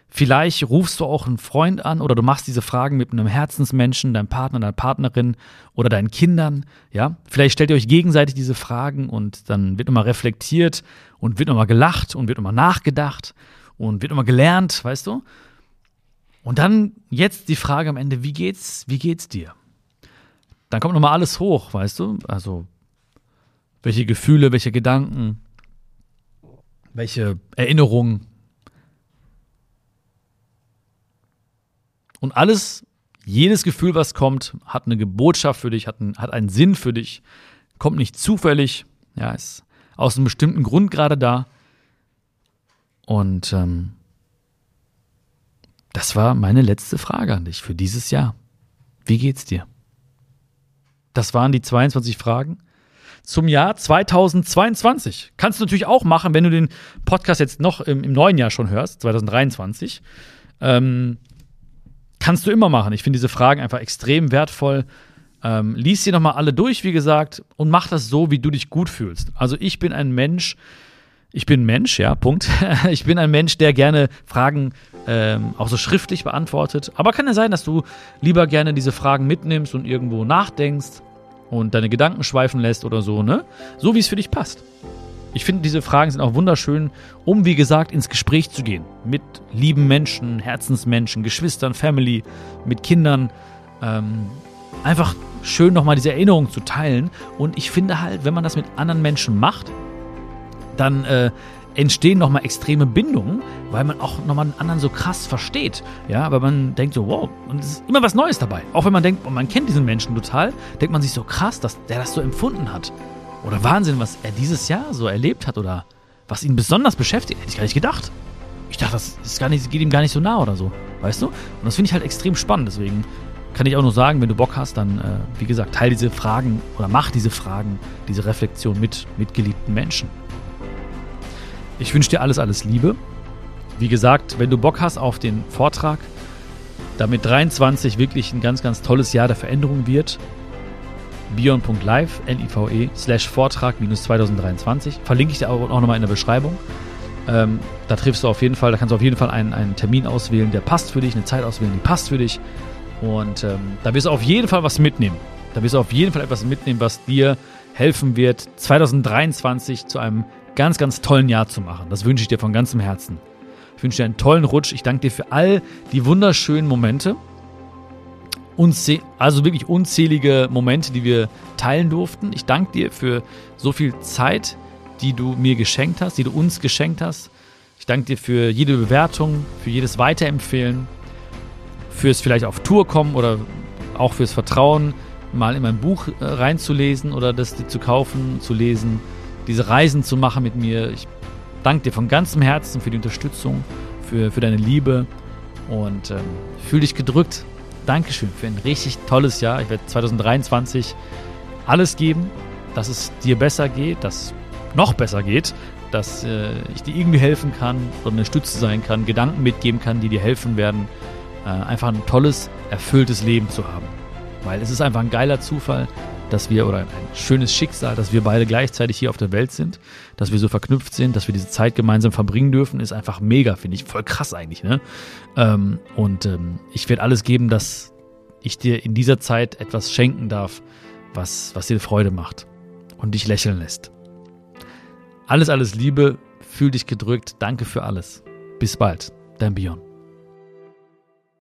vielleicht rufst du auch einen Freund an oder du machst diese Fragen mit einem Herzensmenschen, deinem Partner, deiner Partnerin oder deinen Kindern, ja? Vielleicht stellt ihr euch gegenseitig diese Fragen und dann wird nochmal reflektiert und wird nochmal gelacht und wird nochmal nachgedacht und wird immer gelernt, weißt du? Und dann jetzt die Frage am Ende, wie geht's, wie geht's dir? Dann kommt nochmal alles hoch, weißt du? Also, welche Gefühle, welche Gedanken, welche Erinnerungen. Und alles, jedes Gefühl, was kommt, hat eine Botschaft für dich, hat, einen, hat einen Sinn für dich, kommt nicht zufällig, ja, ist aus einem bestimmten Grund gerade da. Und ähm, das war meine letzte Frage an dich für dieses Jahr. Wie geht's dir? Das waren die 22 Fragen zum Jahr 2022. Kannst du natürlich auch machen, wenn du den Podcast jetzt noch im, im neuen Jahr schon hörst, 2023. Ähm, kannst du immer machen. Ich finde diese Fragen einfach extrem wertvoll. Ähm, lies sie nochmal alle durch, wie gesagt, und mach das so, wie du dich gut fühlst. Also ich bin ein Mensch, ich bin Mensch, ja, Punkt. Ich bin ein Mensch, der gerne Fragen ähm, auch so schriftlich beantwortet. Aber kann ja sein, dass du lieber gerne diese Fragen mitnimmst und irgendwo nachdenkst und deine Gedanken schweifen lässt oder so, ne? So wie es für dich passt. Ich finde, diese Fragen sind auch wunderschön, um, wie gesagt, ins Gespräch zu gehen. Mit lieben Menschen, Herzensmenschen, Geschwistern, Family, mit Kindern. Ähm, einfach schön nochmal diese Erinnerung zu teilen. Und ich finde halt, wenn man das mit anderen Menschen macht, dann äh, entstehen nochmal extreme Bindungen, weil man auch nochmal einen anderen so krass versteht. Ja, weil man denkt so, wow, und es ist immer was Neues dabei. Auch wenn man denkt, oh, man kennt diesen Menschen total, denkt man sich so krass, dass der das so empfunden hat. Oder Wahnsinn, was er dieses Jahr so erlebt hat oder was ihn besonders beschäftigt, hätte ich gar nicht gedacht. Ich dachte, das ist gar nicht, geht ihm gar nicht so nah oder so. Weißt du? Und das finde ich halt extrem spannend. Deswegen kann ich auch nur sagen, wenn du Bock hast, dann, äh, wie gesagt, teile diese Fragen oder mach diese Fragen, diese Reflexion mit, mit geliebten Menschen. Ich wünsche dir alles, alles Liebe. Wie gesagt, wenn du Bock hast auf den Vortrag, damit 23 wirklich ein ganz, ganz tolles Jahr der Veränderung wird, bion.live, L-I-V-E, slash Vortrag minus 2023, verlinke ich dir auch nochmal in der Beschreibung. Ähm, da triffst du auf jeden Fall, da kannst du auf jeden Fall einen, einen Termin auswählen, der passt für dich, eine Zeit auswählen, die passt für dich. Und ähm, da wirst du auf jeden Fall was mitnehmen. Da wirst du auf jeden Fall etwas mitnehmen, was dir helfen wird, 2023 zu einem ganz, ganz tollen Jahr zu machen. Das wünsche ich dir von ganzem Herzen. Ich wünsche dir einen tollen Rutsch. Ich danke dir für all die wunderschönen Momente. Unzäh also wirklich unzählige Momente, die wir teilen durften. Ich danke dir für so viel Zeit, die du mir geschenkt hast, die du uns geschenkt hast. Ich danke dir für jede Bewertung, für jedes Weiterempfehlen, fürs vielleicht auf Tour kommen oder auch fürs Vertrauen, mal in mein Buch äh, reinzulesen oder das zu kaufen, zu lesen diese Reisen zu machen mit mir. Ich danke dir von ganzem Herzen für die Unterstützung, für, für deine Liebe und ähm, fühl dich gedrückt. Dankeschön für ein richtig tolles Jahr. Ich werde 2023 alles geben, dass es dir besser geht, dass noch besser geht, dass äh, ich dir irgendwie helfen kann oder eine Stütze sein kann, Gedanken mitgeben kann, die dir helfen werden, äh, einfach ein tolles, erfülltes Leben zu haben. Weil es ist einfach ein geiler Zufall, dass wir, oder ein schönes Schicksal, dass wir beide gleichzeitig hier auf der Welt sind, dass wir so verknüpft sind, dass wir diese Zeit gemeinsam verbringen dürfen, ist einfach mega, finde ich. Voll krass eigentlich, ne? Ähm, und ähm, ich werde alles geben, dass ich dir in dieser Zeit etwas schenken darf, was, was dir Freude macht und dich lächeln lässt. Alles, alles Liebe, fühl dich gedrückt, danke für alles. Bis bald, dein Björn.